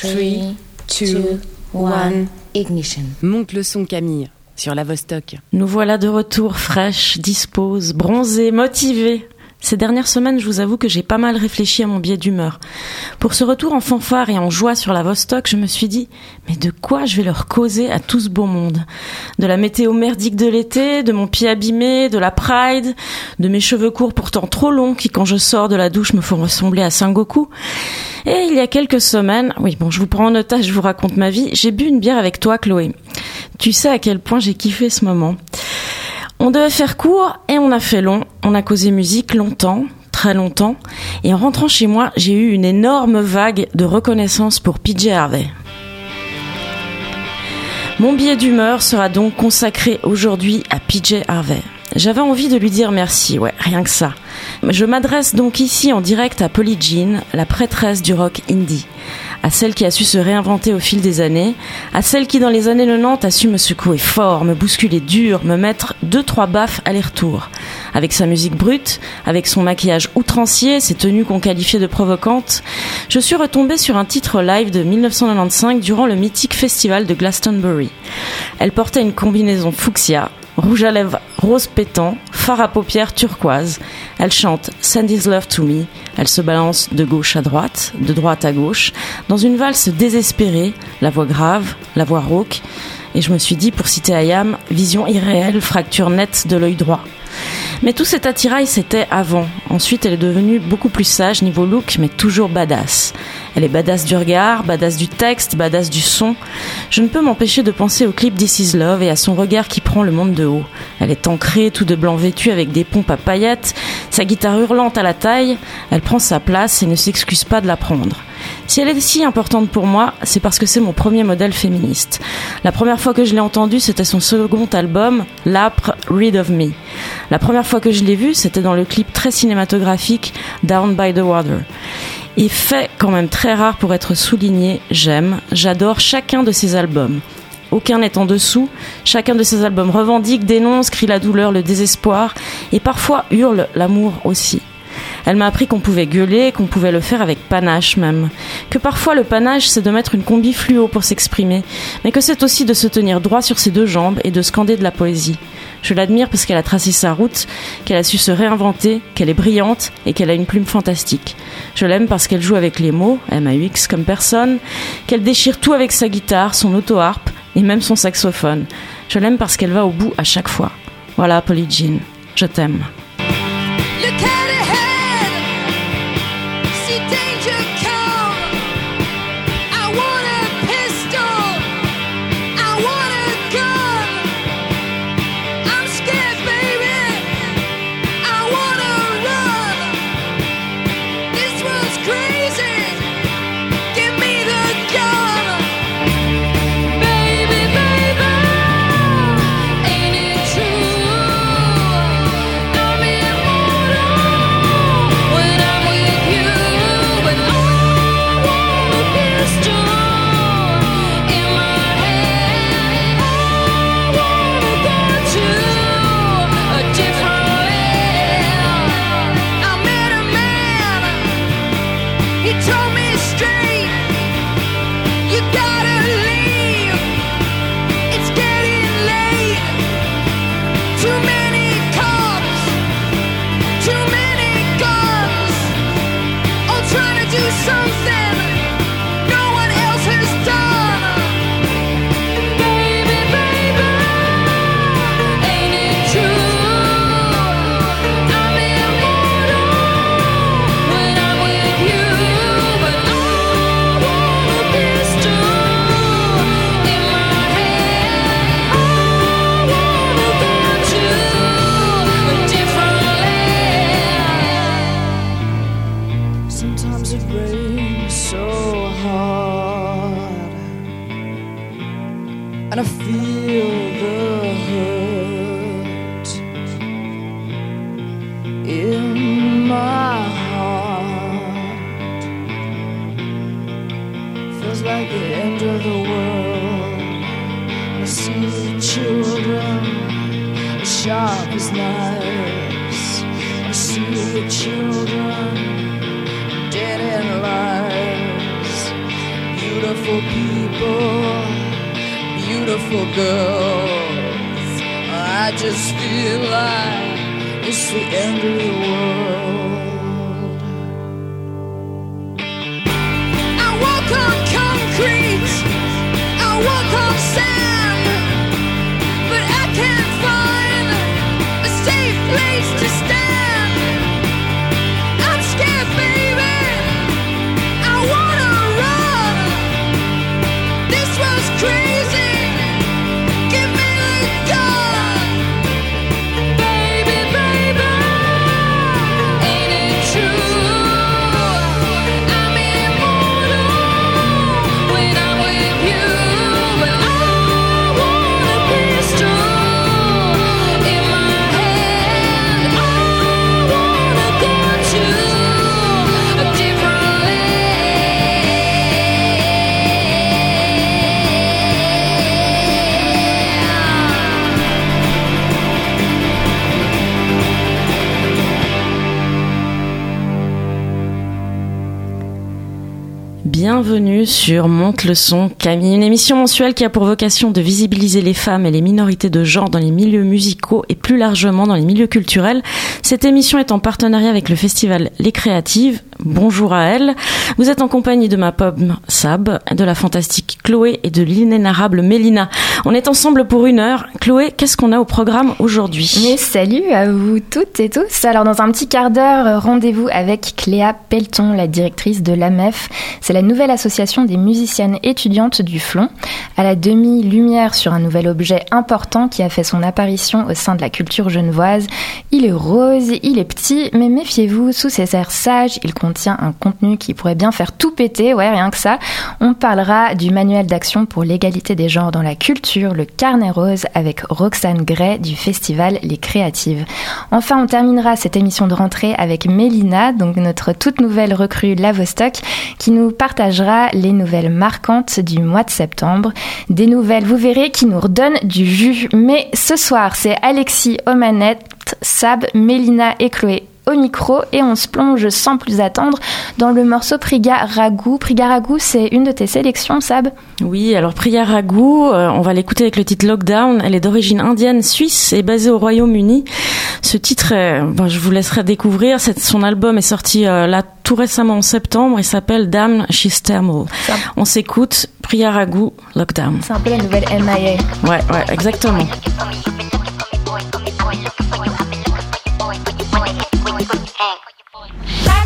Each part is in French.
3, 2, 1, ignition. Monte le son Camille sur la Vostok. Nous voilà de retour, fraîches, disposes, bronzées, motivées. Ces dernières semaines, je vous avoue que j'ai pas mal réfléchi à mon biais d'humeur. Pour ce retour en fanfare et en joie sur la Vostok, je me suis dit, mais de quoi je vais leur causer à tout ce beau monde? De la météo merdique de l'été, de mon pied abîmé, de la Pride, de mes cheveux courts pourtant trop longs qui, quand je sors de la douche, me font ressembler à Goku. Et il y a quelques semaines, oui bon, je vous prends en otage, je vous raconte ma vie, j'ai bu une bière avec toi, Chloé. Tu sais à quel point j'ai kiffé ce moment. On devait faire court et on a fait long. On a causé musique longtemps, très longtemps. Et en rentrant chez moi, j'ai eu une énorme vague de reconnaissance pour PJ Harvey. Mon billet d'humeur sera donc consacré aujourd'hui à PJ Harvey. J'avais envie de lui dire merci, ouais, rien que ça. Je m'adresse donc ici en direct à Polly Jean, la prêtresse du rock indie à celle qui a su se réinventer au fil des années, à celle qui dans les années 90 a su me secouer fort, me bousculer dur, me mettre deux trois baffes aller-retour. Avec sa musique brute, avec son maquillage outrancier, ses tenues qu'on qualifiait de provocantes, je suis retombée sur un titre live de 1995 durant le mythique festival de Glastonbury. Elle portait une combinaison fuchsia, rouge à lèvres rose pétant, phare à paupières turquoise. Elle chante Sandy's Love to Me. Elle se balance de gauche à droite, de droite à gauche, dans une valse désespérée, la voix grave, la voix rauque. Et je me suis dit, pour citer Ayam, vision irréelle, fracture nette de l'œil droit. Mais tout cet attirail, c'était avant. Ensuite, elle est devenue beaucoup plus sage niveau look, mais toujours badass. Elle est badass du regard, badass du texte, badass du son. Je ne peux m'empêcher de penser au clip This Is Love et à son regard qui prend le monde de haut. Elle est ancrée, tout de blanc vêtue avec des pompes à paillettes, sa guitare hurlante à la taille. Elle prend sa place et ne s'excuse pas de la prendre. Si elle est si importante pour moi, c'est parce que c'est mon premier modèle féministe. La première fois que je l'ai entendue, c'était son second album, L'âpre Read of Me. La première fois que je l'ai vue, c'était dans le clip très cinématographique Down by the Water. Et fait quand même très rare pour être souligné, j'aime, j'adore chacun de ses albums. Aucun n'est en dessous, chacun de ses albums revendique, dénonce, crie la douleur, le désespoir, et parfois hurle l'amour aussi. Elle m'a appris qu'on pouvait gueuler, qu'on pouvait le faire avec panache même. Que parfois le panache c'est de mettre une combi fluo pour s'exprimer, mais que c'est aussi de se tenir droit sur ses deux jambes et de scander de la poésie. Je l'admire parce qu'elle a tracé sa route, qu'elle a su se réinventer, qu'elle est brillante et qu'elle a une plume fantastique. Je l'aime parce qu'elle joue avec les mots, M-A-U-X comme personne, qu'elle déchire tout avec sa guitare, son auto-harpe et même son saxophone. Je l'aime parce qu'elle va au bout à chaque fois. Voilà, Polly Jean, je t'aime. Bienvenue sur Monte le son Camille, une émission mensuelle qui a pour vocation de visibiliser les femmes et les minorités de genre dans les milieux musicaux et plus largement dans les milieux culturels. Cette émission est en partenariat avec le festival Les Créatives. Bonjour à elle. Vous êtes en compagnie de ma pomme Sab, de la fantastique Chloé et de l'inénarrable Mélina. On est ensemble pour une heure. Chloé, qu'est-ce qu'on a au programme aujourd'hui? Mais salut à vous toutes et tous. Alors dans un petit quart d'heure, rendez-vous avec Cléa Pelton, la directrice de l'AMEF. C'est la nouvelle association des musiciennes étudiantes du Flon. À la demi-lumière sur un nouvel objet important qui a fait son apparition au sein de la culture genevoise. Il est rose, il est petit, mais méfiez-vous, sous ses airs sages, il contient un contenu qui pourrait bien faire tout péter, ouais, rien que ça. On parlera du manuel d'action pour l'égalité des genres dans la culture, le carnet rose, avec Roxane Gray du festival Les Créatives. Enfin, on terminera cette émission de rentrée avec Mélina, donc notre toute nouvelle recrue Lavostok, qui nous partagera les nouvelles marquantes du mois de septembre. Des nouvelles, vous verrez, qui nous redonnent du jus. Mais ce soir, c'est Alexis Omanette, Sab, Mélina et Chloé au micro et on se plonge sans plus attendre dans le morceau Priga Ragout. Priga c'est une de tes sélections, Sab Oui, alors Priya Ragout, euh, on va l'écouter avec le titre Lockdown. Elle est d'origine indienne suisse et basée au Royaume-Uni. Ce titre, est- bon, je vous laisserai découvrir. Son album est sorti euh, là tout récemment en septembre. Il s'appelle Damn She's Thermal. On s'écoute Priya Ragout, Lockdown. C'est un peu la nouvelle MIA. Ouais, ouais, exactement. boy.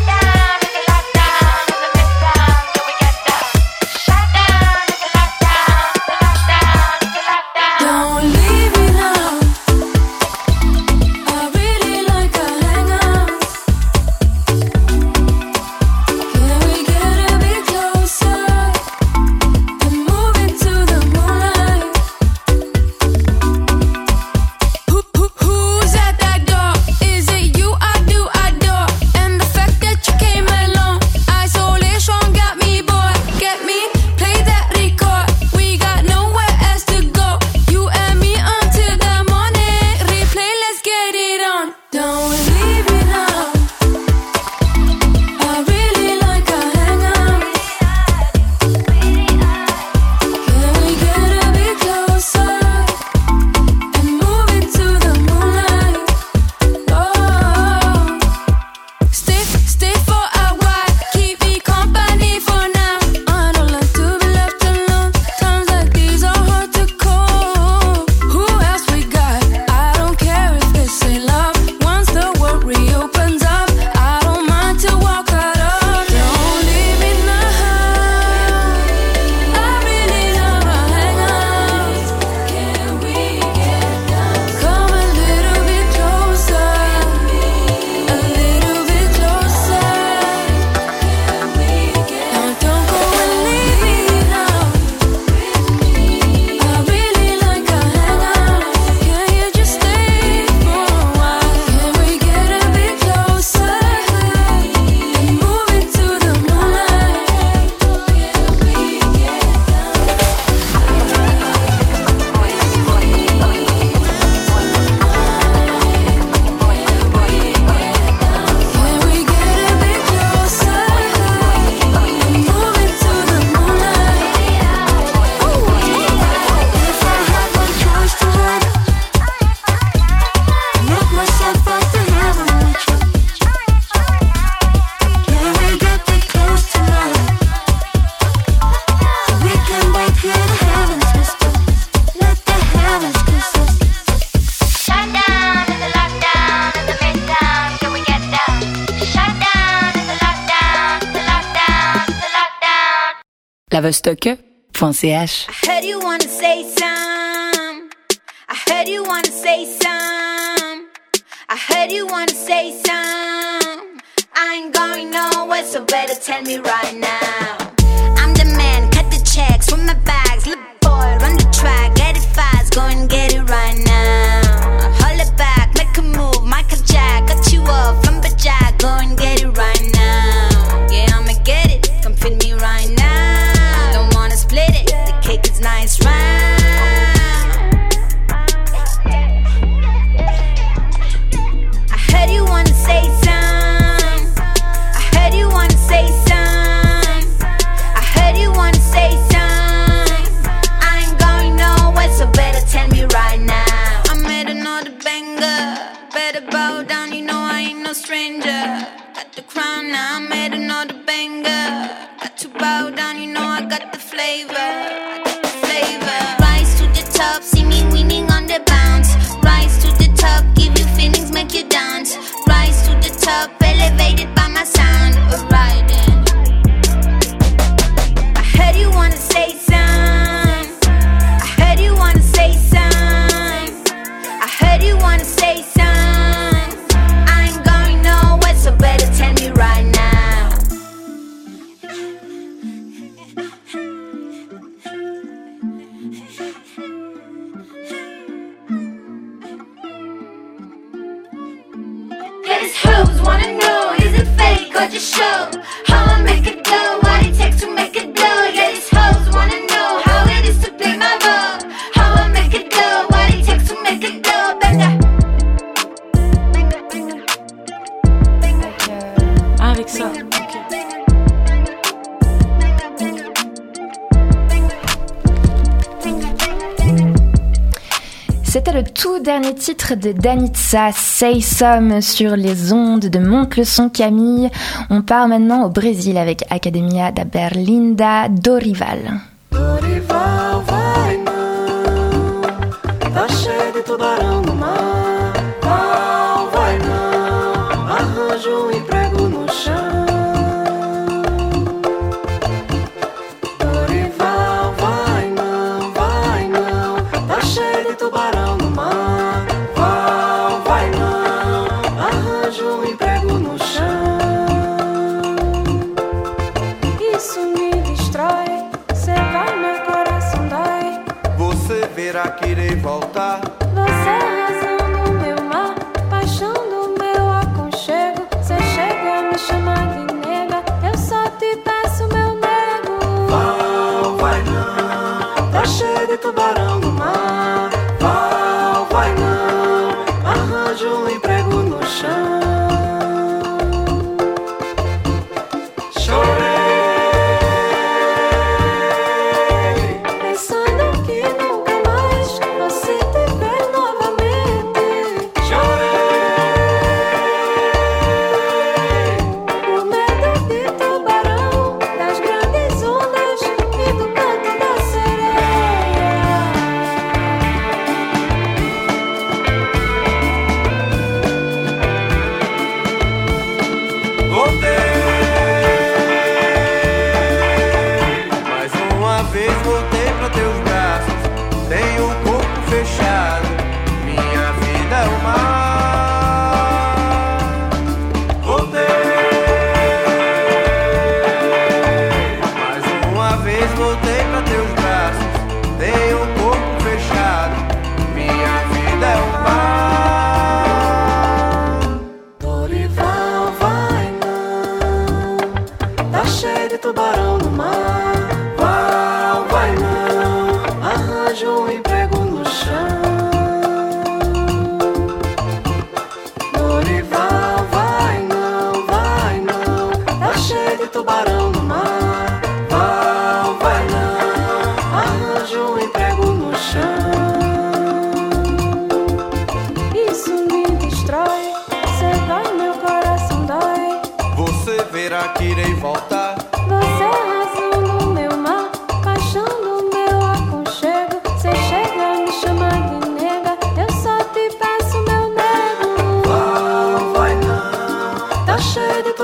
ravastocker.ch. I heard you wanna say some. I heard you wanna say some. I heard you wanna say some. I ain't going nowhere, so better tell me right now. I'm the man, cut the checks, with my bags, look boy, run the track, get it fast, go and get it. flavor. Danitsa Danitza Seisom sur les ondes de Montleçon Camille. On part maintenant au Brésil avec Academia da Berlinda Dorival. ты туда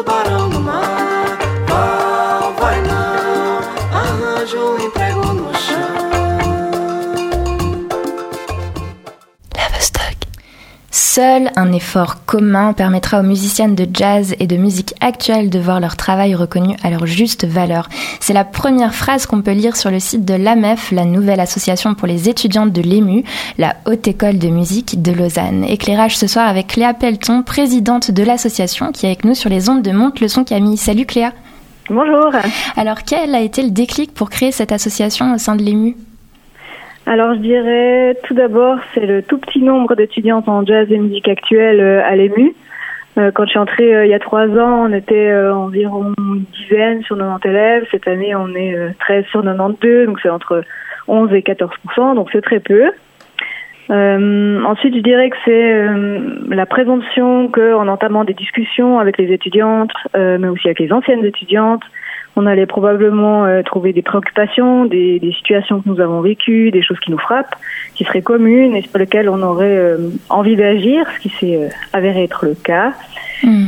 tubarão no mar. Seul un effort commun permettra aux musiciennes de jazz et de musique actuelle de voir leur travail reconnu à leur juste valeur. C'est la première phrase qu'on peut lire sur le site de l'AMEF, la nouvelle association pour les étudiantes de l'EMU, la Haute École de musique de Lausanne. Éclairage ce soir avec Cléa Pelton, présidente de l'association, qui est avec nous sur les ondes de Monte le son Camille. Salut Cléa. Bonjour. Alors quel a été le déclic pour créer cette association au sein de l'EMU Alors je dirais tout d'abord c'est le tout petit nombre d'étudiantes en jazz et musique actuelle euh, à l'EMU. Euh, quand je suis entrée euh, il y a trois ans, on était environ une dizaine sur 90 élèves. Cette année, on est euh, 13 sur 92, donc c'est entre 11 et 14 donc c'est très peu. Ensuite, je dirais que c'est la présomption qu'en entamant des discussions avec les étudiantes, mais aussi avec les anciennes étudiantes, on allait probablement euh, trouver des préoccupations, des, des situations que nous avons vécues, des choses qui nous frappent, qui seraient communes et sur lesquelles on aurait euh, envie d'agir, ce qui s'est euh, avéré être le cas.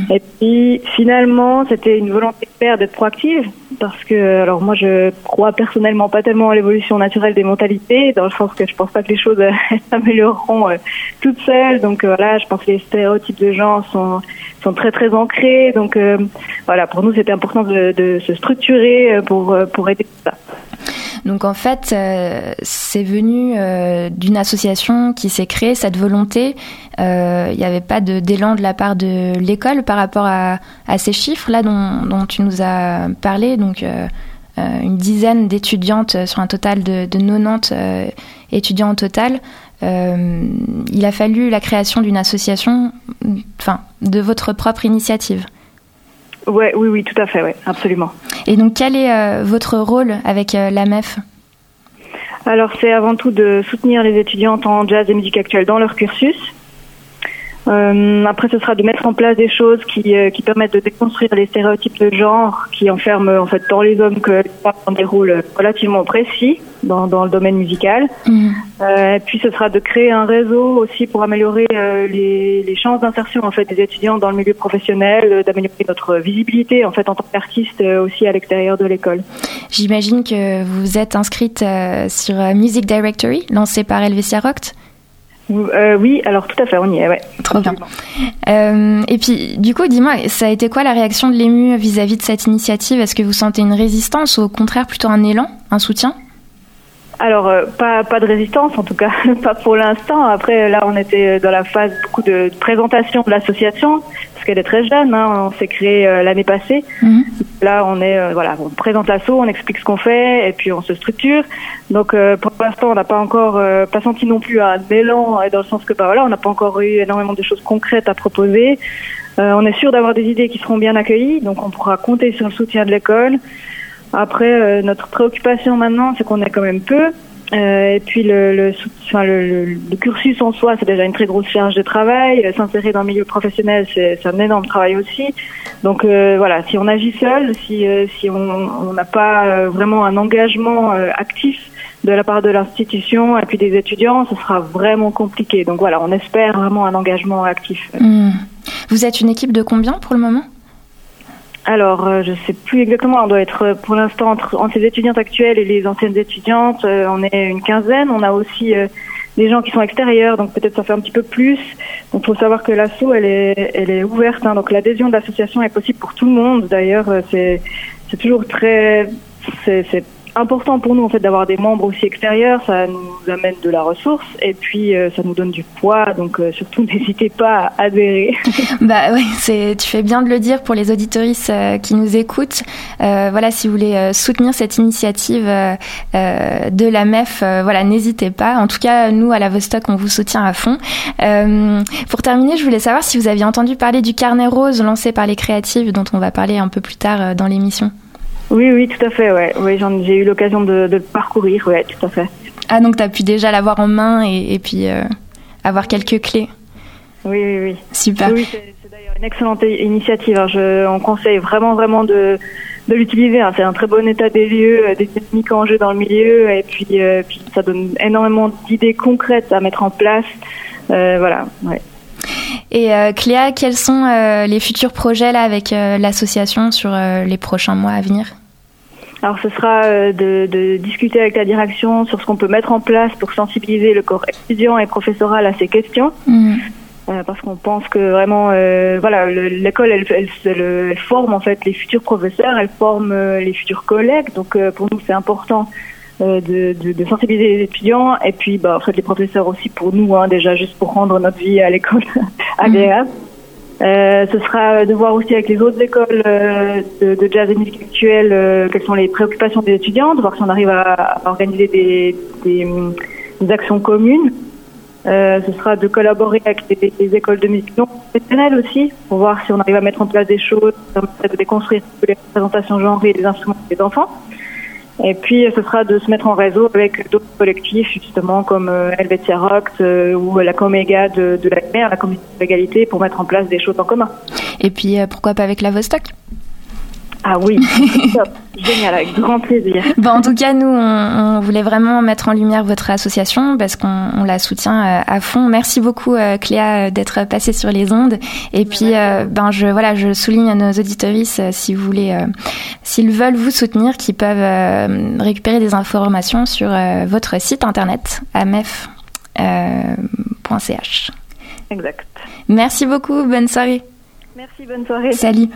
Et puis finalement, c'était une volonté claire d'être proactive parce que alors moi je crois personnellement pas tellement à l'évolution naturelle des mentalités dans le sens que je pense pas que les choses s'amélioreront toutes seules. Donc voilà, je pense que les stéréotypes de genre sont sont très très ancrés. Donc voilà, pour nous c'était important de, de se structurer euh, pour euh, pour aider tout ça. Donc en fait, euh, c'est venu euh, d'une association qui s'est créée, cette volonté. Euh, Il n'y avait pas d'élan de, la part de l'école par rapport à, à ces chiffres-là dont, dont tu nous as parlé. Donc une dizaine d'étudiantes sur un total de, de 90 euh, étudiants au total. Il a fallu la création d'une association, enfin, de votre propre initiative. Ouais, oui, oui, tout à fait, ouais, absolument. Et donc, quel est euh, votre rôle avec euh, l'AMEF Alors c'est avant tout de soutenir les étudiantes en jazz et musique actuelle dans leur cursus. Euh, après, ce sera de mettre en place des choses qui, euh, qui permettent de déconstruire les stéréotypes de genre qui enferment en fait tant les hommes que les femmes dans des rôles relativement précis dans, dans le domaine musical. Euh, et puis, ce sera de créer un réseau aussi pour améliorer euh, les, les chances d'insertion en fait des étudiants dans le milieu professionnel, euh, d'améliorer notre visibilité en fait en tant qu'artiste euh, aussi à l'extérieur de l'école. J'imagine que vous êtes inscrite euh, sur euh, Music Directory, lancée par Helvetia Roct. Euh, oui, alors tout à fait, on y est, ouais. Trop bien. Euh, et puis, du coup, dis-moi, ça a été quoi la réaction de l'EMU vis-à-vis de cette initiative? Est-ce que vous sentez une résistance ou au contraire plutôt un élan, un soutien? Alors, euh, pas, pas de résistance, en tout cas, pas pour l'instant. Après, là, on était dans la phase beaucoup de présentation de l'association, parce qu'elle est très jeune. Hein, on s'est créé euh, l'année passée. Là, on est, euh, voilà, on présente l'asso, on explique ce qu'on fait, et puis on se structure. Donc, euh, pour l'instant, on n'a pas encore, euh, pas senti non plus un élan, dans le sens que, bah voilà, on n'a pas encore eu énormément de choses concrètes à proposer. Euh, on est sûr d'avoir des idées qui seront bien accueillies, donc on pourra compter sur le soutien de l'école. Après, euh, notre préoccupation maintenant, c'est qu'on est quand même peu. Euh, et puis le, le, le, le- cursus en soi, c'est déjà une très grosse charge de travail. Euh, S'insérer dans le milieu professionnel, c'est un énorme travail aussi. Donc euh, voilà, si on agit seul, si, euh, si on n'a pas euh, vraiment un engagement actif de la part de l'institution et puis des étudiants, ce sera vraiment compliqué. Donc voilà, on espère vraiment un engagement actif. Hmm. Vous êtes une équipe de combien pour le moment? Alors, euh, je sais plus exactement. On doit être euh, pour l'instant entre, entre les étudiantes actuelles et les anciennes étudiantes. euh, on est une quinzaine. On a aussi euh, des gens qui sont extérieurs, donc peut-être ça fait un petit peu plus. Donc, faut savoir que l'asso, elle est, elle est ouverte. hein. donc, l'adhésion de l'association est possible pour tout le monde. D'ailleurs, euh, c'est, toujours très, c'est important pour nous en fait d'avoir des membres aussi extérieurs. Ça nous amène de la ressource et puis euh, ça nous donne du poids. Donc, euh, surtout, n'hésitez pas à adhérer. Bah oui, c'est tu fais bien de le dire pour les auditoristes euh, qui nous écoutent. Euh, voilà, si vous voulez euh, soutenir cette initiative euh, de la MEF, voilà, n'hésitez pas. En tout cas, nous à la Vostok, on vous soutient à fond. Pour terminer, je voulais savoir si vous aviez entendu parler du carnet rose lancé par les créatives, dont on va parler un peu plus tard dans l'émission. Oui, oui, tout à fait, ouais. Oui, j'ai eu l'occasion de, de le parcourir, ouais, tout à fait. Ah donc tu as pu déjà l'avoir en main et, et puis euh, avoir quelques clés. Oui, oui, oui. Super. Oui, c'est d'ailleurs une excellente initiative. hein. Je, on conseille vraiment, vraiment de, de l'utiliser. hein. C'est un très bon état des lieux, euh, des techniques en jeu dans le milieu, et puis, euh, puis ça donne énormément d'idées concrètes à mettre en place. Euh, voilà, ouais. Et euh, Cléa, quels sont les futurs projets là avec l'association sur les prochains mois à venir? Alors ce sera euh, de, de discuter avec la direction sur ce qu'on peut mettre en place pour sensibiliser le corps étudiant et professoral à ces questions. Mm. Euh, parce qu'on pense que vraiment, euh, voilà, le- l'école, elle, elle, elle, elle forme en fait les futurs professeurs, elle forme euh, les futurs collègues. Donc pour nous, c'est important de, de, de sensibiliser les étudiants et puis, bah, en fait, les professeurs aussi pour nous, hein, déjà juste pour rendre notre vie à l'école agréable. Euh, ce sera de voir aussi avec les autres écoles euh, de, jazz et musique actuelle euh, quelles sont les préoccupations des étudiants, de voir si on arrive à, organiser des, actions communes. Ce sera de collaborer avec les, les écoles de musique non professionnelles aussi, pour voir si on arrive à mettre en place des choses, de déconstruire les représentations genrées des instruments des enfants. Et puis, ce sera de se mettre en réseau avec d'autres collectifs, justement, comme euh, Helvetia Rocks euh, ou la Coméga de, de la mer, la communauté d'égalité, pour mettre en place des choses en commun. Et puis euh, pourquoi pas avec la Vostok? Ah oui, top, génial, avec grand plaisir. Bon, en tout cas, nous, on, on voulait vraiment mettre en lumière votre association parce qu'on on la soutient euh, à fond. Merci beaucoup, euh, Cléa, euh, d'être passée sur les ondes. Et puis, euh, ben, je, voilà, je souligne à nos auditoristes, si vous voulez, euh, s'ils veulent vous soutenir, qu'ils peuvent euh, récupérer des informations sur votre site internet, amef.ch. Exact. Merci beaucoup, bonne soirée. Merci, bonne soirée. Salut.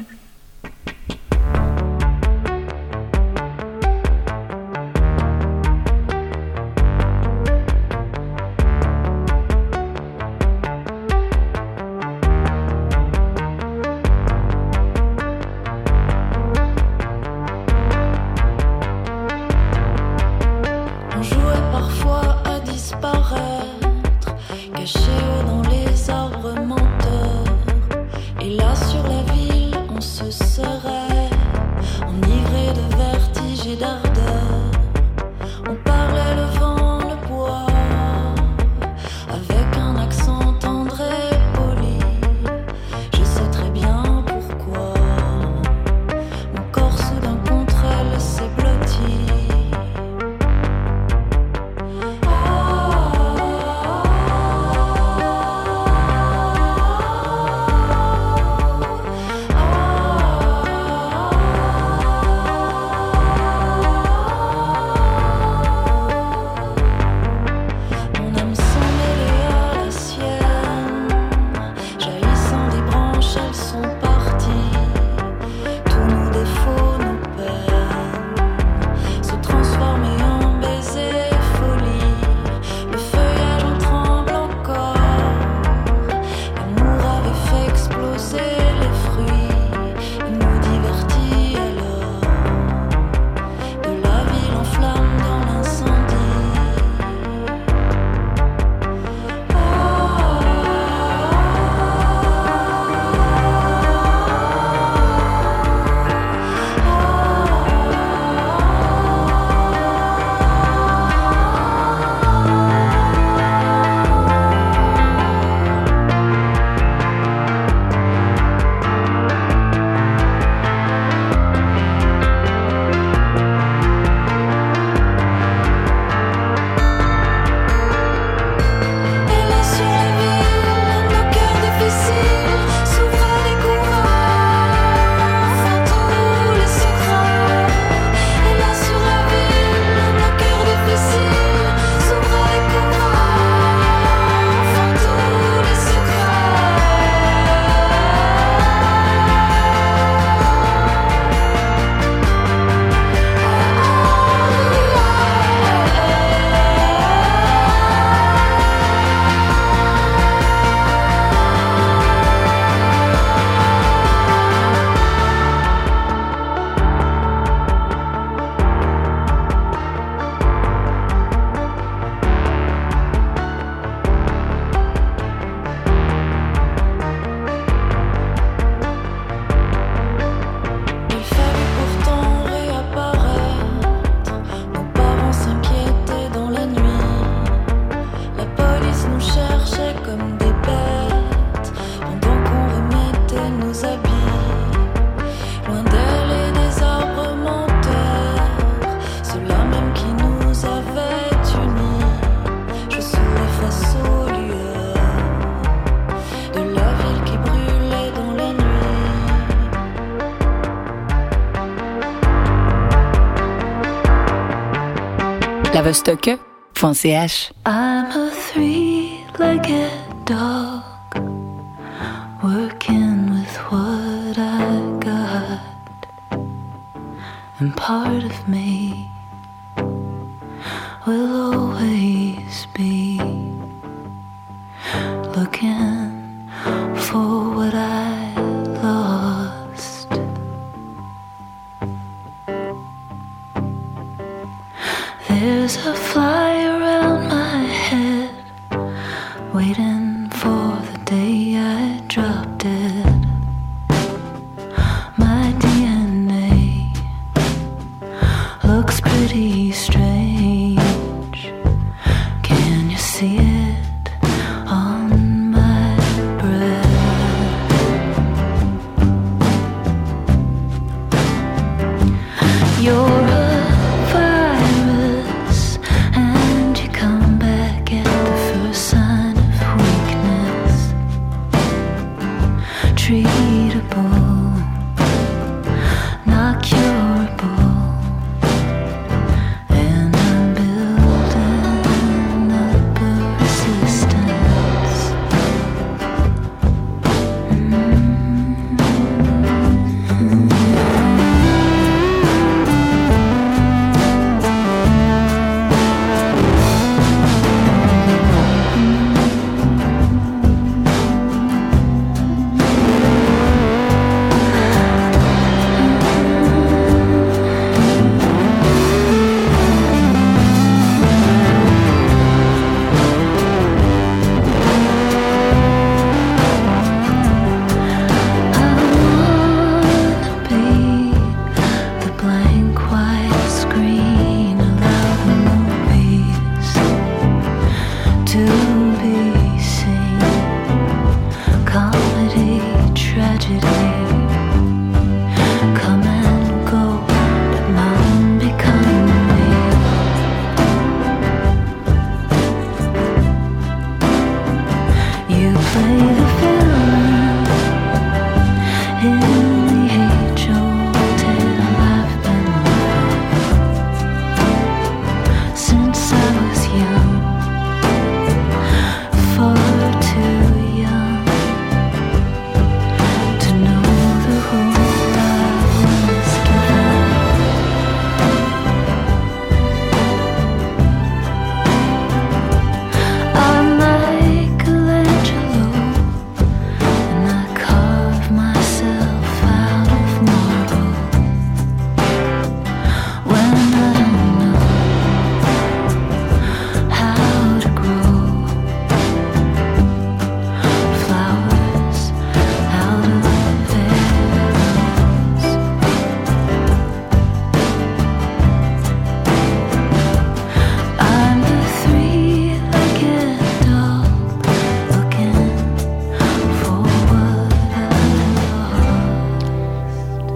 lavestock.ch. I'm a three-legged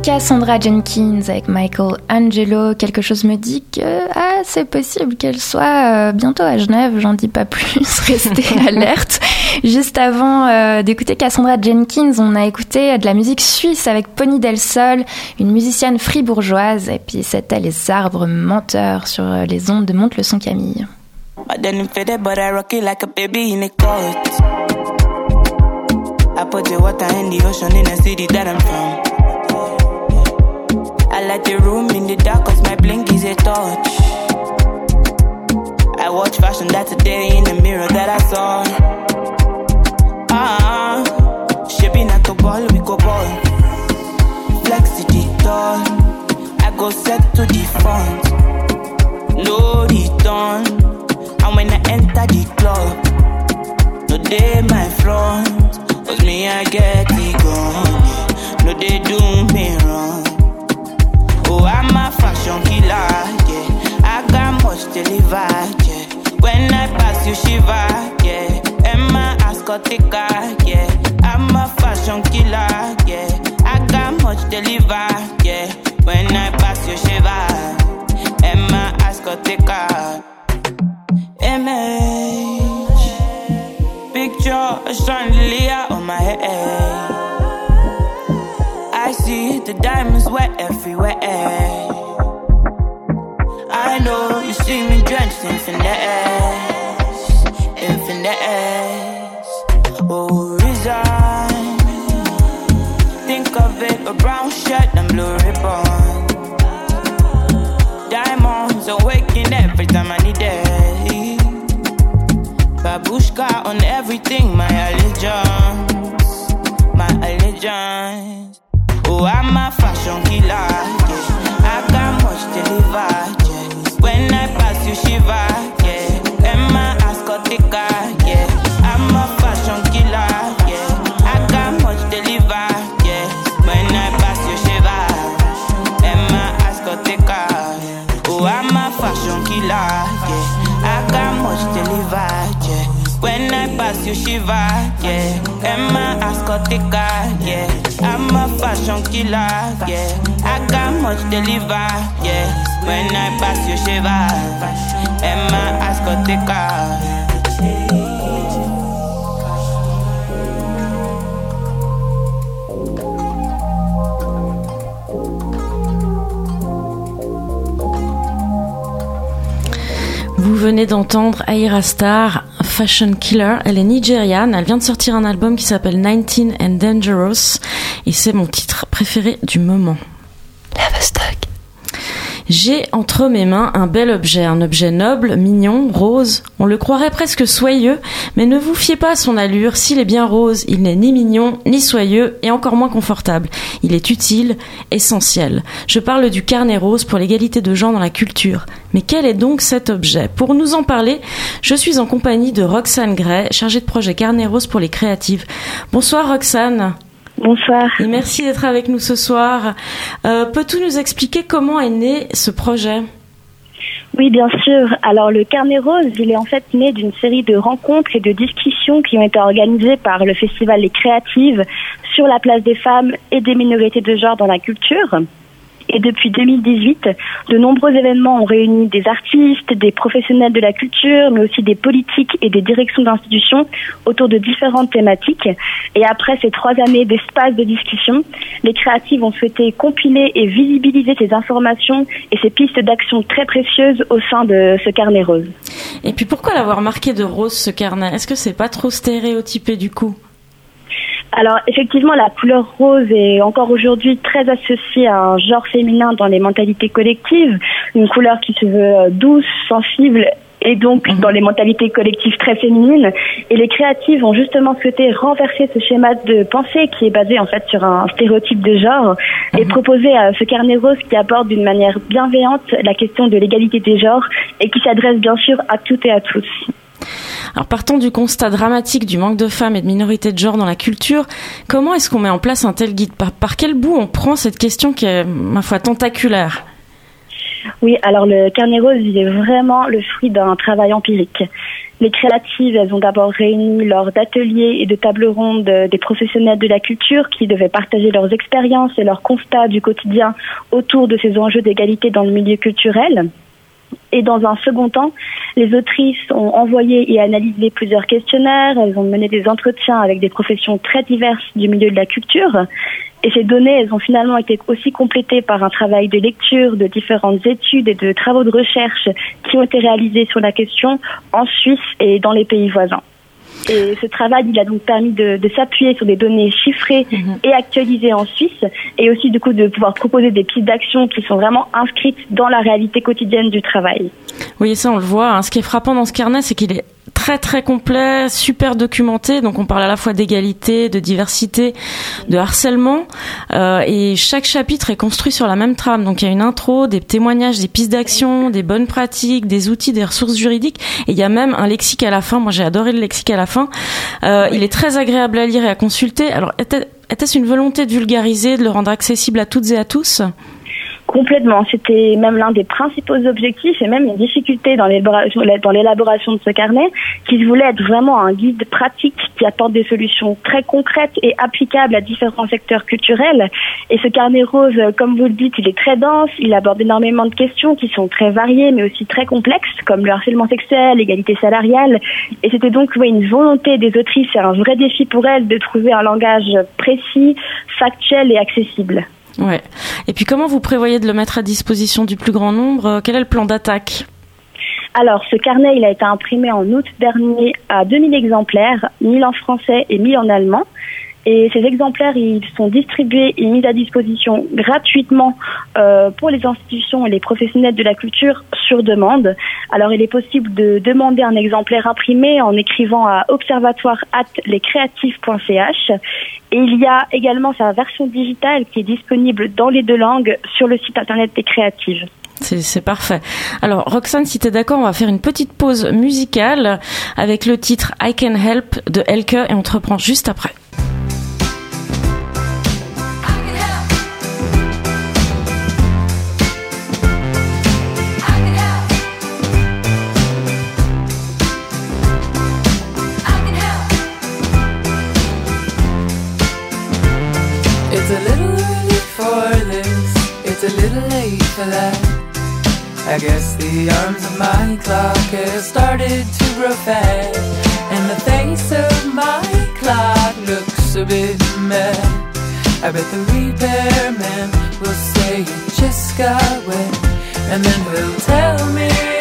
Cassandra Jenkins avec Michael Angelo. Quelque chose me dit que ah, c'est possible qu'elle soit euh, bientôt à Genève. J'en dis pas plus. Restez alerte. Juste avant euh, d'écouter Cassandra Jenkins, on a écouté de la musique suisse avec Pony Del Sol, une musicienne fribourgeoise. Et puis c'était Les Arbres Menteurs sur euh, les ondes de Monte le son Camille. I didn't fit it, but I rock it like a baby in a coat. I put the water in the ocean in the city that I'm from. Like the room in the dark cause my blink is a torch. I watch fashion that today in the mirror that I saw. Ah, shaping at the ball, we go ball. Flex to the door. I go set to the front. No return. And when I enter the club, no day my front. Cause me, I get it gone. No, they do me wrong. Fashion killer, yeah. I got much deliver, yeah. When I pass you, shiver, yeah. Emma Ascotica, yeah. I'm a fashion killer, yeah. I got much deliver, yeah. When I pass you, shiver. Emma Ascotica. Image. Picture a chandelier on my head. I see the diamonds wet everywhere. I know you see me drenched infinite, infinite. Oh, resign. Think of it, a brown shirt and blue ribbon. Diamonds awaken every time I need it. Babushka on everything, my allegiance, Vous venez d'entendre Aira Star, Fashion Killer. Elle est nigériane. Elle vient de sortir un album qui s'appelle 19 and Dangerous. Et c'est mon titre préféré du moment. J'ai entre mes mains un bel objet, un objet noble, mignon, rose. On le croirait presque soyeux, mais ne vous fiez pas à son allure. S'il est bien rose, il n'est ni mignon, ni soyeux, et encore moins confortable. Il est utile, essentiel. Je parle du carnet rose pour l'égalité de genre dans la culture. Mais quel est donc cet objet? Pour nous en parler, je suis en compagnie de Roxane Gray, chargée de projet Carnet rose pour les créatives. Bonsoir Roxane. Bonsoir. Et merci d'être avec nous ce soir. Euh, Peux-tu nous expliquer comment est né ce projet? Oui, bien sûr. Alors, le Carnet Rose, il est en fait né d'une série de rencontres et de discussions qui ont été organisées par le festival Les Créatives sur la place des femmes et des minorités de genre dans la culture. Et depuis 2018, de nombreux événements ont réuni des artistes, des professionnels de la culture, mais aussi des politiques et des directions d'institutions autour de différentes thématiques. Et après ces trois années d'espace de discussion, les créatives ont souhaité compiler et visibiliser ces informations et ces pistes d'action très précieuses au sein de ce carnet rose. Et puis pourquoi l'avoir marqué de rose ce carnet? Est-ce que c'est pas trop stéréotypé du coup? Alors effectivement, la couleur rose est encore aujourd'hui très associée à un genre féminin dans les mentalités collectives, une couleur qui se veut euh, douce, sensible et donc dans les mentalités collectives très féminines. Et les créatives ont justement souhaité renverser ce schéma de pensée qui est basé en fait sur un stéréotype de genre et proposer euh, ce carnet rose qui aborde d'une manière bienveillante la question de l'égalité des genres et qui s'adresse bien sûr à toutes et à tous. Alors partons du constat dramatique du manque de femmes et de minorités de genre dans la culture, comment est-ce qu'on met en place un tel guide? Par, quel bout on prend cette question qui est, ma foi, tentaculaire? Oui, alors le carnet rose, il est vraiment le fruit d'un travail empirique. Les créatives, elles ont d'abord réuni lors d'ateliers et de tables rondes des professionnels de la culture qui devaient partager leurs expériences et leurs constats du quotidien autour de ces enjeux d'égalité dans le milieu culturel. Et dans un second temps, les autrices ont envoyé et analysé plusieurs questionnaires, elles ont mené des entretiens avec des professions très diverses du milieu de la culture. Et ces données, elles ont finalement été aussi complétées par un travail de lecture de différentes études et de travaux de recherche qui ont été réalisés sur la question en Suisse et dans les pays voisins. Et ce travail, il a donc permis de, de s'appuyer sur des données chiffrées et actualisées en Suisse, et aussi du coup de pouvoir proposer des pistes d'action qui sont vraiment inscrites dans la réalité quotidienne du travail. Oui, ça on le voit. hein. Ce qui est frappant dans ce carnet, c'est qu'il est très très complet, super documenté. Donc on parle à la fois d'égalité, de diversité, de harcèlement, euh, et chaque chapitre est construit sur la même trame. Donc il y a une intro, des témoignages, des pistes d'action, des bonnes pratiques, des outils, des ressources juridiques, et il y a même un lexique à la fin. Moi j'ai adoré le lexique à la fin. Euh, il est très agréable à lire et à consulter. Alors était- était-ce une volonté de vulgariser, de le rendre accessible à toutes et à tous? Complètement. C'était même l'un des principaux objectifs et même une difficulté dans l'élaboration de ce carnet, qui voulait être vraiment un guide pratique qui apporte des solutions très concrètes et applicables à différents secteurs culturels. Et ce carnet rose, euh, comme vous le dites, il est très dense, il aborde énormément de questions qui sont très variées mais aussi très complexes, comme le harcèlement sexuel, l'égalité salariale. Et c'était donc une volonté des autrices et un vrai défi pour elles de trouver un langage précis, factuel et accessible. Ouais. Et puis comment vous prévoyez de le mettre à disposition du plus grand nombre Euh, Quel est le plan d'attaque? Alors, ce carnet, il a été imprimé en août dernier à 2000 exemplaires, 1000 en français et 1000 en allemand. Et ces exemplaires, ils sont distribués et mis à disposition gratuitement euh, pour les institutions et les professionnels de la culture sur demande. Alors, il est possible de demander un exemplaire imprimé en écrivant à observatoire@lescreatifs.ch. Et il y a également sa version digitale qui est disponible dans les deux langues sur le site internet des Créatives. C'est parfait. Alors, Roxane, si tu es d'accord, on va faire une petite pause musicale avec le titre I Can Help de Elke et on te reprend juste après. That. I guess the arms of my clock have started to grow fat, and the face of my clock looks a bit mad. I bet the repairman will say it just got wet, and then he'll tell me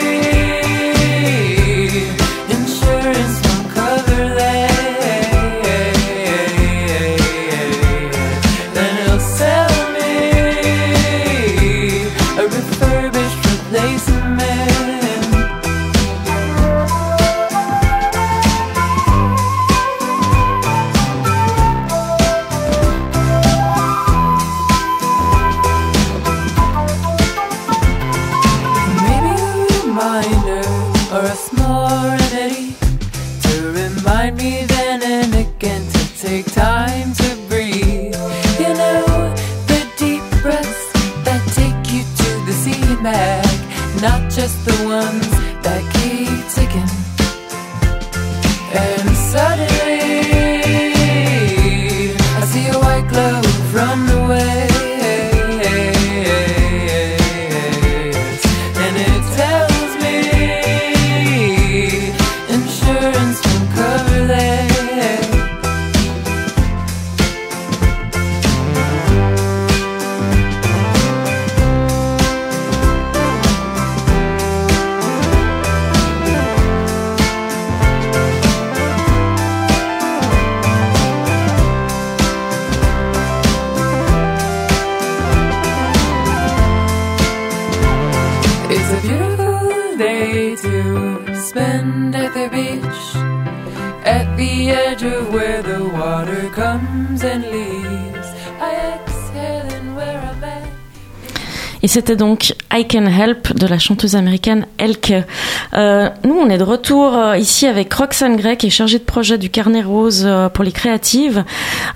c'était donc I Can Help de la chanteuse américaine Elke. Euh, nous, on est de retour euh, ici avec Roxane Gray, qui est chargée de projet du Carnet Rose euh, pour les créatives.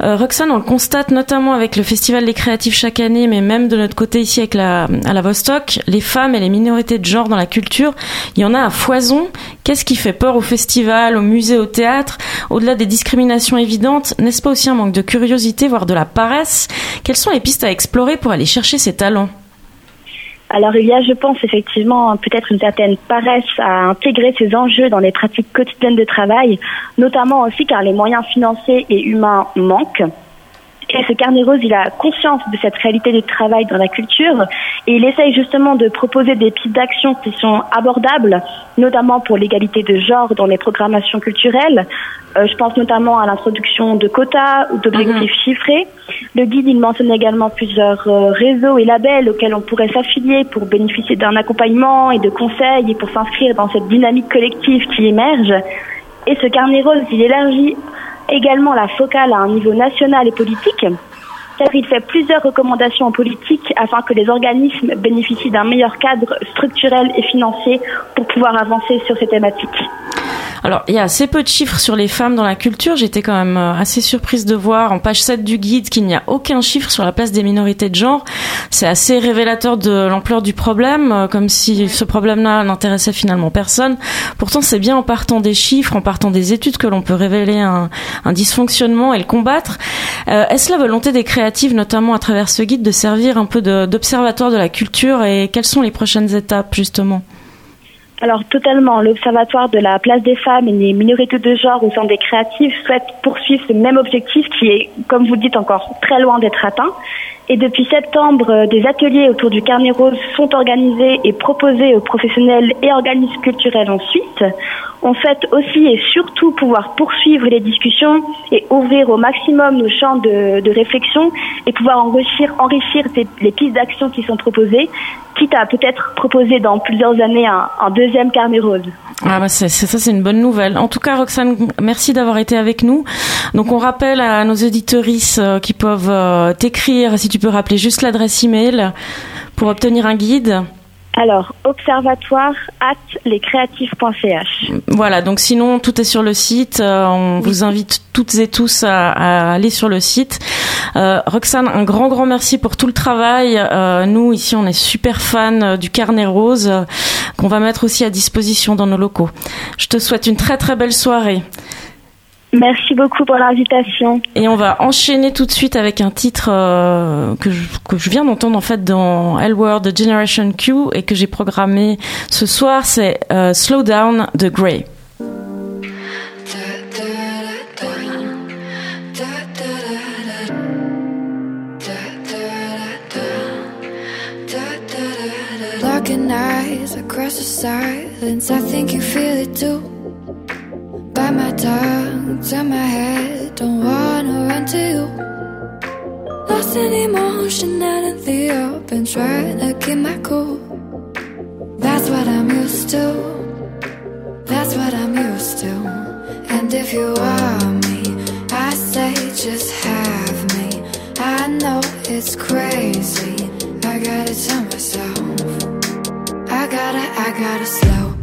Roxane, on le constate notamment avec le Festival des créatifs chaque année, mais même de notre côté ici avec à la Vostok, les femmes et les minorités de genre dans la culture, il y en a à foison. Qu'est-ce qui fait peur au festival, au musée, au théâtre Au-delà des discriminations évidentes, n'est-ce pas aussi un manque de curiosité, voire de la paresse? Quelles sont les pistes à explorer pour aller chercher ces talents? Alors il y a, je pense, effectivement peut-être une certaine paresse à intégrer ces enjeux dans les pratiques quotidiennes de travail, notamment aussi car les moyens financiers et humains manquent. Et ce carnet rose, il a conscience de cette réalité du travail dans la culture et il essaye justement de proposer des pistes d'action qui sont abordables, notamment pour l'égalité de genre dans les programmations culturelles. Euh, je pense notamment à l'introduction de quotas ou d'objectifs chiffrés. Le guide, il mentionne également plusieurs euh, réseaux et labels auxquels on pourrait s'affilier pour bénéficier d'un accompagnement et de conseils et pour s'inscrire dans cette dynamique collective qui émerge. Et ce carnet rose, il élargit également la focale à un niveau national et politique, car il fait plusieurs recommandations en politique afin que les organismes bénéficient d'un meilleur cadre structurel et financier pour pouvoir avancer sur ces thématiques. Alors, il y a assez peu de chiffres sur les femmes dans la culture. J'étais quand même euh, assez surprise de voir en page 7 du guide qu'il n'y a aucun chiffre sur la place des minorités de genre. C'est assez révélateur de l'ampleur du problème, euh, comme si ce problème-là n'intéressait finalement personne. Pourtant, c'est bien en partant des chiffres, en partant des études que l'on peut révéler un, un dysfonctionnement et le combattre. Euh, Est-ce la volonté des notamment à travers ce guide, de servir un peu d'observatoire de la culture et quelles sont les prochaines étapes, justement? Alors totalement, l'Observatoire de la place des femmes et des minorités de genre au sein des créatifs souhaite poursuivre ce même objectif qui est, comme vous dites, encore très loin d'être atteint. Et depuis septembre, euh, des ateliers autour du carnet rose sont organisés et proposés aux professionnels et organismes culturels en Suisse. On souhaite aussi et surtout pouvoir poursuivre les discussions et ouvrir au maximum nos champs de, réflexion et pouvoir enrichir, enrichir les pistes d'action qui sont proposées, quitte à peut-être proposer dans plusieurs années un, deuxième carnet rose. Ah bah c'est, ça c'est une bonne nouvelle. En tout cas Roxane, merci d'avoir été avec nous. Donc on rappelle à nos éditorices euh, qui peuvent euh, t'écrire, si tu peux rappeler juste l'adresse email pour obtenir un guide. Alors, observatoire at lescreatifs.ch. Voilà, donc sinon tout est sur le site. Euh, on vous invite toutes et tous à, à aller sur le site. Euh, Roxane, un grand grand merci pour tout le travail. Euh, nous ici, on est super fans euh, du carnet rose euh, qu'on va mettre aussi à disposition dans nos locaux. Je te souhaite une très très belle soirée. Merci beaucoup pour l'invitation. Et on va enchaîner tout de suite avec un titre euh, que, je, que je viens d'entendre en fait dans L Word de Generation Q et que j'ai programmé ce soir. C'est euh, Slow Down de Grey. Eyes across the silence, I think you feel it too. Bite my tongue, turn my head, don't wanna run to you. Lost in emotion out in the open, trying to keep my cool. That's what I'm used to. That's what I'm used to. And if you want me, I say just have me. I know it's crazy. I gotta tell myself. I gotta, I gotta slow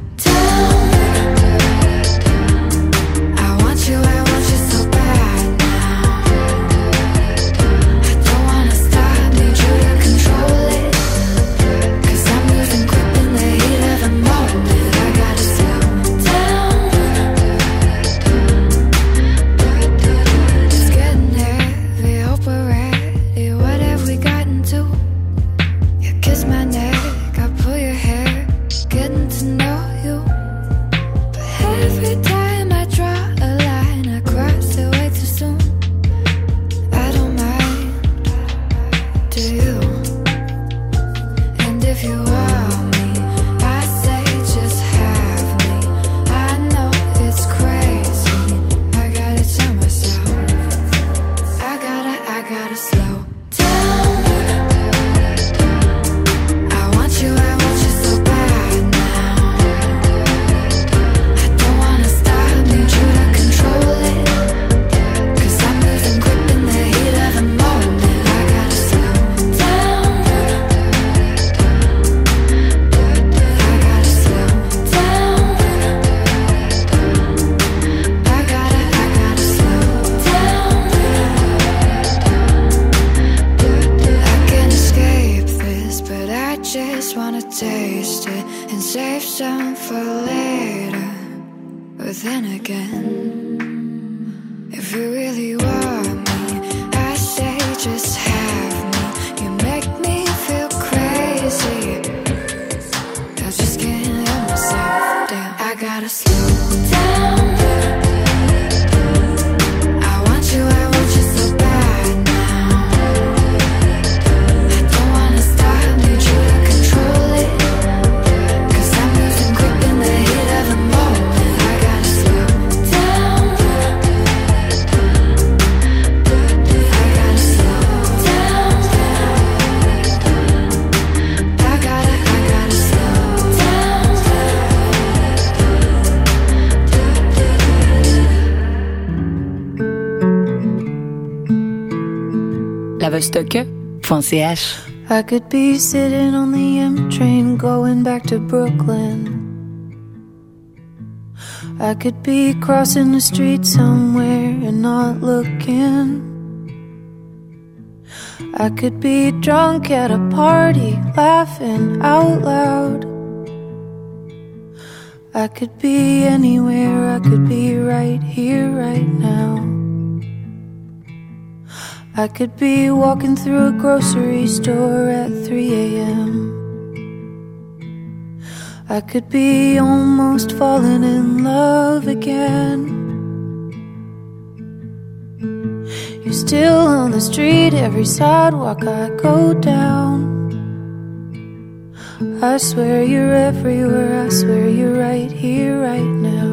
I could be sitting on the M train going back to Brooklyn. I could be crossing the street somewhere and not looking. I could be drunk at a party, laughing out loud. I could be anywhere, I could be right here, right now. I could be walking through a grocery store at 3 a.m. I could be almost falling in love again. You're still on the street, every sidewalk I go down. I swear you're everywhere, I swear you're right here, right now.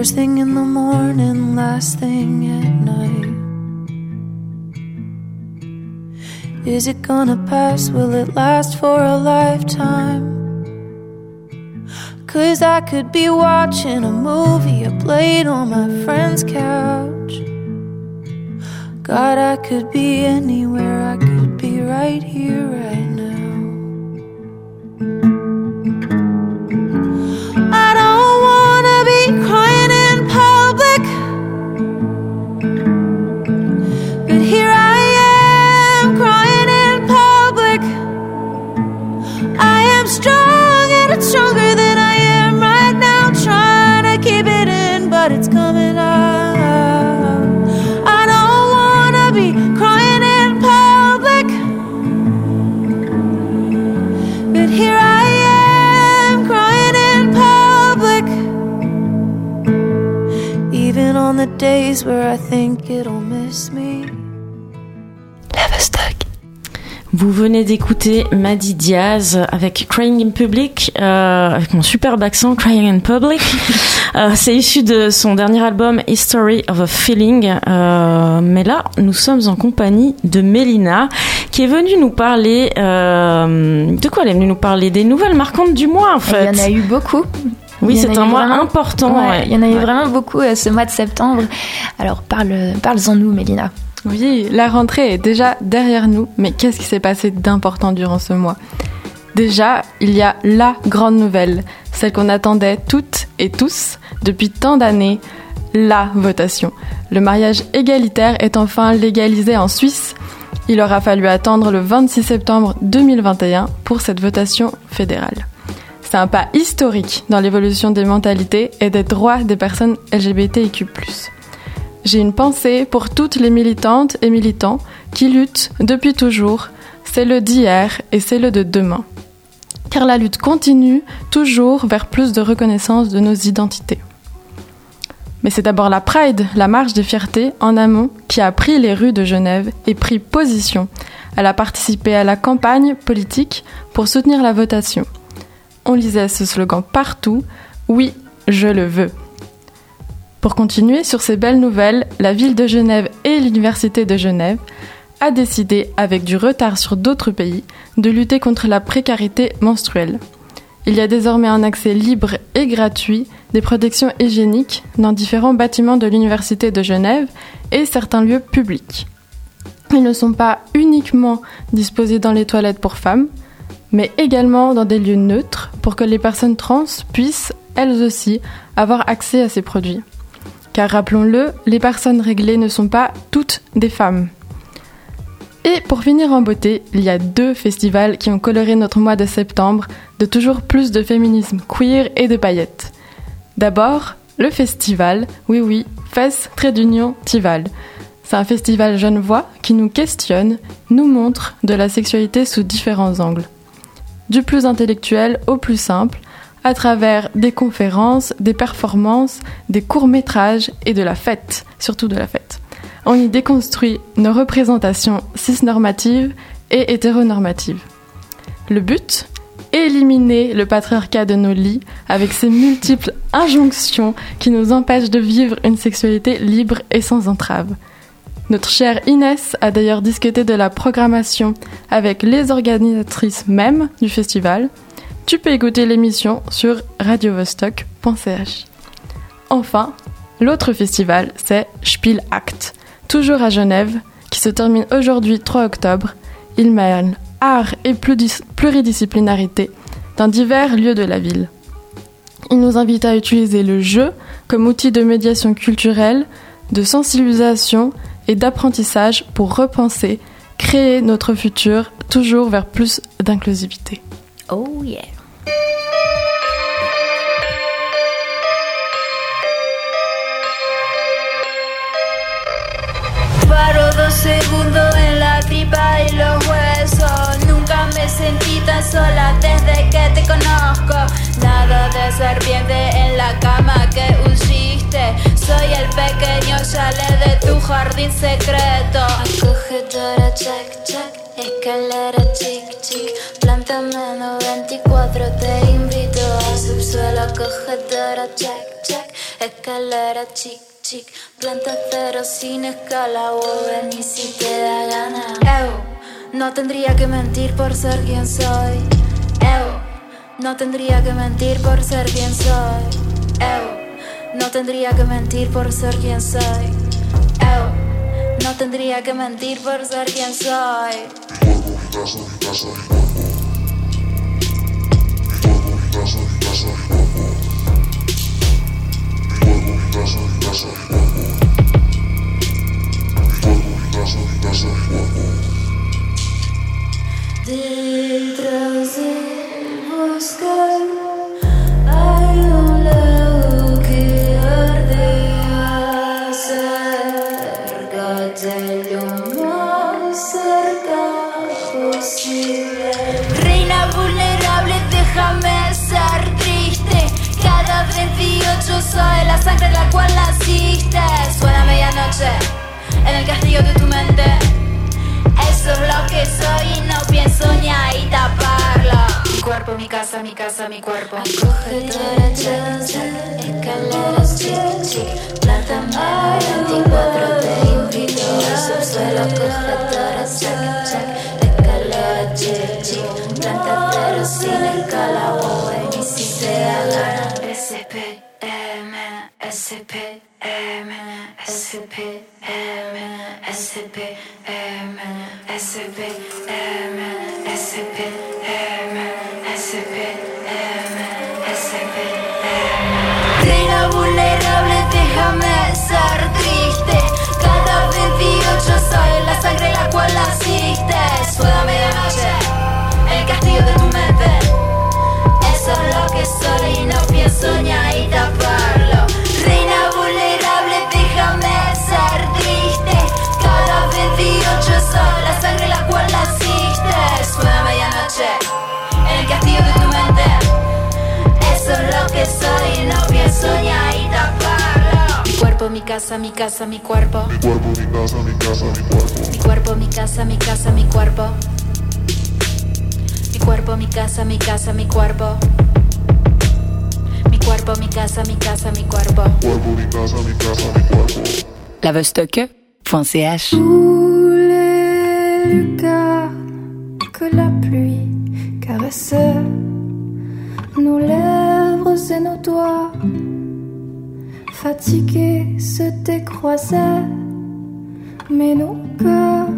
First thing in the morning, last thing at night. Is it gonna pass? Will it last for a lifetime? Cause I could be watching a movie I played on my friend's couch. God, I could be anywhere, I could be right here, right days where I think it'll miss me. Vous venez d'écouter Maddy Diaz avec Crying in Public, euh, avec mon superbe accent Crying in Public. Euh, c'est issu de son dernier album History of a Feeling. Euh, mais là, nous sommes en compagnie de Mélina, qui est venue nous parler. euh, de quoi elle est venue nous parler? Des nouvelles marquantes du mois, en Et fait. Il y en a eu beaucoup. Oui, c'est un mois vraiment- important. Ouais, ouais. Il y en a eu Ouais. vraiment beaucoup euh, ce mois de septembre. Alors parle, parle-en nous, Mélina. Oui, la rentrée est déjà derrière nous, mais qu'est-ce qui s'est passé d'important durant ce mois? Déjà, il y a la grande nouvelle, celle qu'on attendait toutes et tous depuis tant d'années, la votation. Le mariage égalitaire est enfin légalisé en Suisse. Il aura fallu attendre le 26 septembre 2021 pour cette votation fédérale. C'est un pas historique dans l'évolution des mentalités et des droits des personnes LGBTIQ+. J'ai une pensée pour toutes les militantes et militants qui luttent depuis toujours. C'est le d'hier et c'est le de demain. Car la lutte continue toujours vers plus de reconnaissance de nos identités. Mais c'est d'abord la Pride, la marche des fiertés en amont, qui a pris les rues de Genève et pris position. Elle a participé à la campagne politique pour soutenir la votation. On lisait ce slogan partout Oui, je le veux. Pour continuer sur ces belles nouvelles, la ville de Genève et l'université de Genève a décidé, avec du retard sur d'autres pays, de lutter contre la précarité menstruelle. Il y a désormais un accès libre et gratuit des protections hygiéniques dans différents bâtiments de l'université de Genève et certains lieux publics. Ils ne sont pas uniquement disposés dans les toilettes pour femmes, mais également dans des lieux neutres pour que les personnes trans puissent, elles aussi, avoir accès à ces produits. Car rappelons-le, les personnes réglées ne sont pas toutes des femmes. Et pour finir en beauté, il y a deux festivals qui ont coloré notre mois de septembre de toujours plus de féminisme queer et de paillettes. D'abord, le festival, oui oui, Fes Trait d'Union Tival. C'est un festival genevois qui nous questionne, nous montre de la sexualité sous différents angles. Du plus intellectuel au plus simple, à travers des conférences, des performances, des courts-métrages et de la fête, surtout de la fête. On y déconstruit nos représentations cisnormatives et hétéronormatives. Le but? Éliminer le patriarcat de nos lits avec ses multiples injonctions qui nous empêchent de vivre une sexualité libre et sans entrave. Notre chère Inès a d'ailleurs discuté de la programmation avec les organisatrices mêmes du festival. Tu peux écouter l'émission sur radiovostok.ch. Enfin, l'autre festival, c'est Spiel Act, toujours à Genève, qui se termine aujourd'hui 3 octobre. Il mêle art et pluridisciplinarité dans divers lieux de la ville. il nous invite à utiliser le jeu comme outil de médiation culturelle, de sensibilisation et d'apprentissage pour repenser, créer notre futur toujours vers plus d'inclusivité. Oh yeah. Paro dos segundos en la tripa y los huesos. Nunca me sentí tan sola desde que te conozco. Nada de serpiente en la cama que usiste. Soy el pequeño chale de tu jardín secreto. Acogedora, check, check. Escalera, chic, chic. Planta menos 24, te invito a subsuelo. Acogedora, check, check. Escalera, chic, chic. Planta cero sin escala. O ven y si te da gana. Ew, no tendría que mentir por ser quien soy. Ew, no tendría que mentir por ser quien soy. Ew, no tendría que mentir por ser quien soy. Ew, no tendría que mentir por ser quien soy. Detrás del bosque soy la sangre en la cual naciste. Suena medianoche en el castillo de tu mente. Eso es lo que soy no pienso ni ahí taparlo. Mi cuerpo, mi casa, mi casa, mi cuerpo. Acogedora, check, check. Escaleras, chic, chic. Planta 24, te invito subsuelo. Acogedora, check, check. Escalera, chic, chic. Planta cero sin. Oh, ven y si. SP, M, SCP-M, SCP-M, SCP-M, SCP-M, SCP-M, SCP-M, SCP-M. Vulnerable, déjame ser triste. Cada 28 soy la sangre la cual asiste. Suda medianoche, el castillo de tu mente. Eso es lo que soy y no pienso soñar y no pienso ni ahí taparlo. Mi cuerpo, mi casa, mi casa, mi cuerpo. Mi cuerpo, mi casa, mi casa, mi cuerpo. Mi cuerpo, mi casa, mi casa, mi cuerpo. Mi cuerpo, mi casa, mi casa, mi cuerpo. Mi cuerpo, mi casa, mi casa, mi cuerpo. Lavostocke.ch les lucarnes que la pluie caressait nos lèvres et nos doigts fatigués se décroisaient mais nos cœurs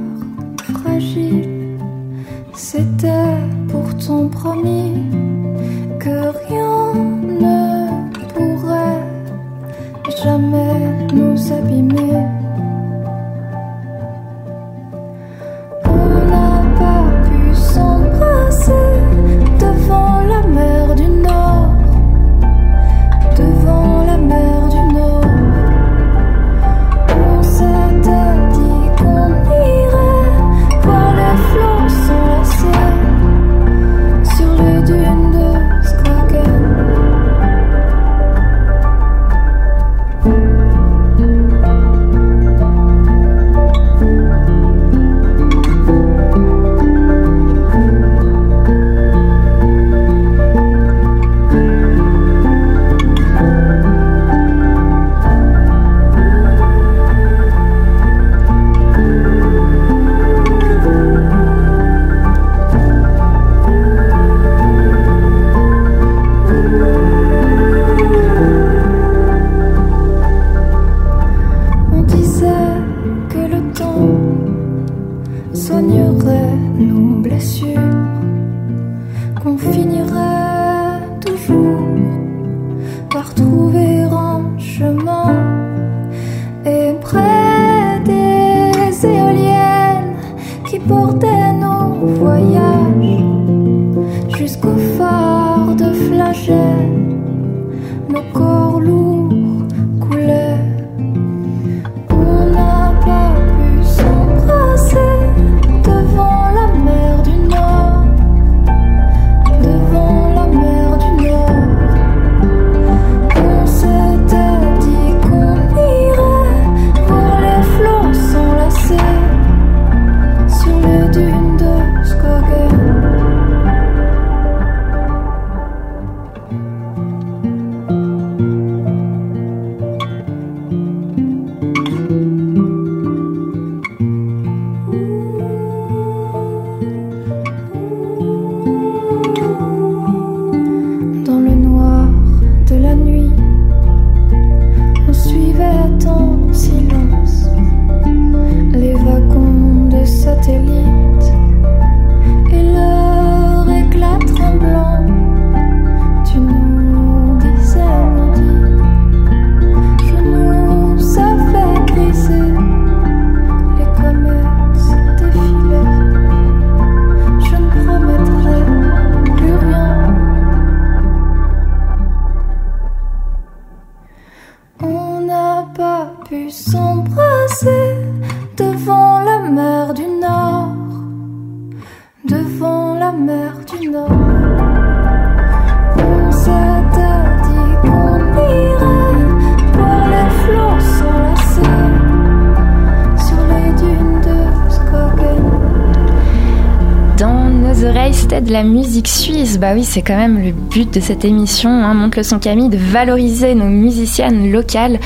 Bah oui, c'est quand même le but de cette émission, hein, montre le son Camille, de valoriser nos musiciennes locales.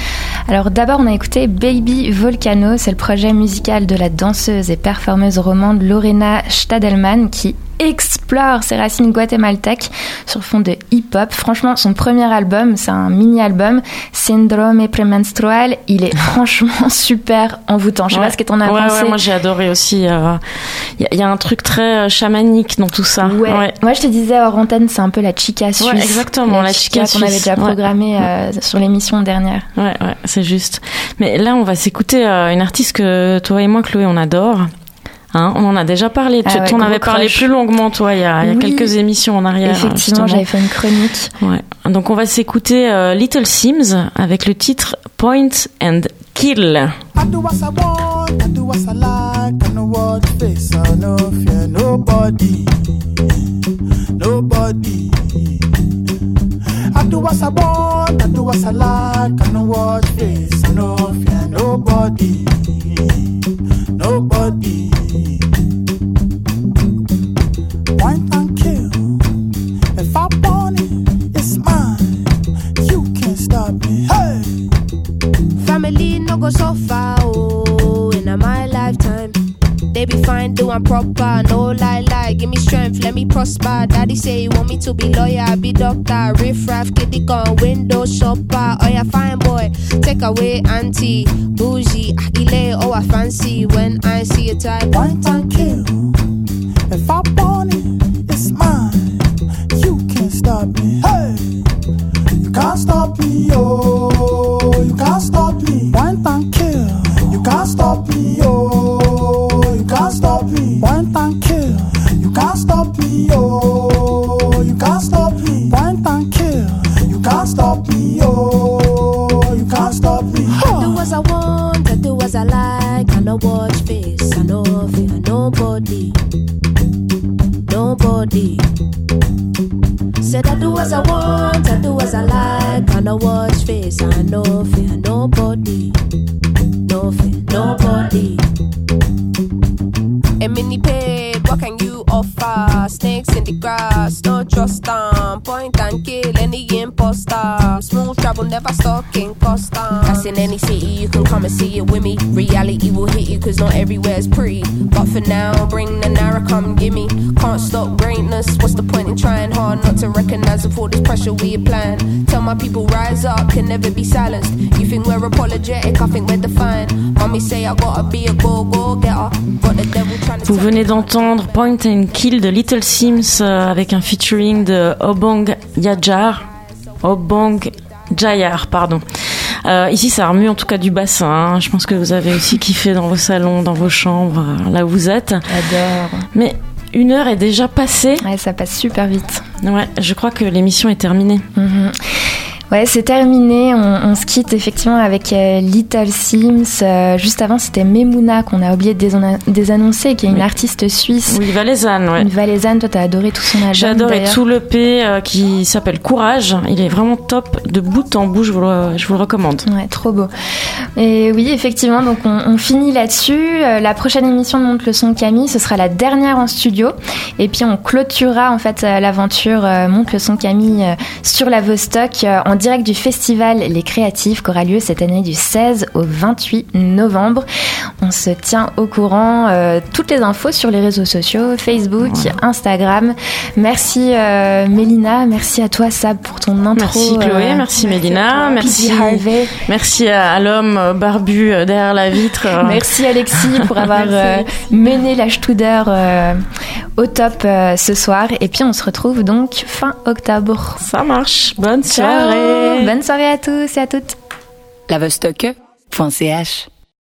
Alors d'abord, on a écouté Baby Volcano, c'est le projet musical de la danseuse et performeuse romande Lorena Stadelman qui explore ses racines guatémaltèques sur fond de hip-hop. Franchement, son premier album, c'est un mini-album, Syndrome prémenstrual. Il est franchement super envoûtant. Je sais Ouais. pas ce que t'en as Ouais, pensé. ouais, moi j'ai adoré aussi. Il y, a, y a un truc très euh, chamanique dans tout ça. Ouais. Moi, je te disais hors antenne, c'est un peu la chica suisse. Exactement, la chica qu'on avait suisse. déjà programmée euh, sur l'émission dernière. Ouais, ouais, c'est juste. Mais là, on va s'écouter euh, une artiste que toi et moi, Chloé, on adore. Hein, on en a déjà parlé. Ah tu ouais, en avais parlé crush. plus longuement, toi, il y a, il y a quelques émissions en arrière. Effectivement, j'avais fait une chronique. Ouais. Donc, on va s'écouter euh, Little Sims avec le titre Point and Kill. I do what I want, I do what I like, I know what face, I no fear nobody, nobody. Family no go oh, in my lifetime. They be fine, doing proper, no lie, lie. Give me strength, let me prosper. Daddy say he want me to be lawyer, be doctor, riff raff, kitty gun, window shopper. Oh yeah, fine boy, take away auntie, bougie, akile, oh I fancy when I see a type. Point and kill. If I want it, it's mine. You can't stop me. Hey, you can't stop me. Oh, Point and kill. You can't stop me. Oh, you can't stop me. Point and kill. You can't stop me. Oh, you can't stop me. Point and kill. You can't stop me. Oh, you can't stop me. I do as I want, I do as I like. I know watch face, I know fear nobody, nobody. Said I do as I want, I do as I like. I know watch face, I know fear nobody, no fear nobody. A mini paid, what can you offer? Snakes in the grass, no trust them. Travel, never stalking custom. That's in any city, you can come and see it with me. Reality will hit you, cause not everywhere's pretty. But for now, bring the narrow, come gimme. Can't stop greatness, what's the point in trying hard not to recognize with all this pressure we applying? Tell my people, rise up, can never be silenced. You think we're apologetic, I think we're defiant. Mommy say I gotta be a go-go getter. Got the devil trying to Vous venez d'entendre Point and Kill de Little Sims euh, avec un featuring de Obong Yajar. Obong Jayar, pardon. Euh, ici, ça remue en tout cas du bassin. hein. Je pense que vous avez aussi kiffé dans vos salons, dans vos chambres, euh, là où vous êtes. J'adore. Mais Une heure est déjà passée. Ouais, ça passe super vite. Ouais, je crois que l'émission est terminée. Mhm. Ouais, c'est terminé. On, on se quitte effectivement avec euh, Little Sims. Euh, juste avant, c'était Memouna qu'on a oublié de désannoncer, qui est une Oui. artiste suisse. Oui, Valaisanne, ouais. Une valaisanne. Toi, t'as adoré tout son album. J'ai adoré tout le P euh, qui s'appelle Courage. Il est vraiment top de bout en bout, je vous le, je vous le recommande. Ouais, trop beau. Et oui, effectivement, donc on, on finit là-dessus. Euh, la prochaine émission de Monte le son Camille, ce sera la dernière en studio. Et puis on clôturera en fait l'aventure Monte le son Camille euh, sur la Vostok en direct du festival Les Créatifs qui aura lieu cette année du 16 au 28 novembre. On se tient au courant. euh, toutes les infos sur les réseaux sociaux, Facebook, Instagram. Merci euh, Mélina, merci à toi Sab pour ton intro. Merci Chloé, euh, merci Mélina, merci, Harvey. merci à, l'homme barbu derrière la vitre. Merci Alexis pour avoir mené la Studer au top ce soir. Et puis on se retrouve donc fin octobre. Ça marche. Bonne soirée. Bonne soirée à tous et à toutes. Lavostok.ch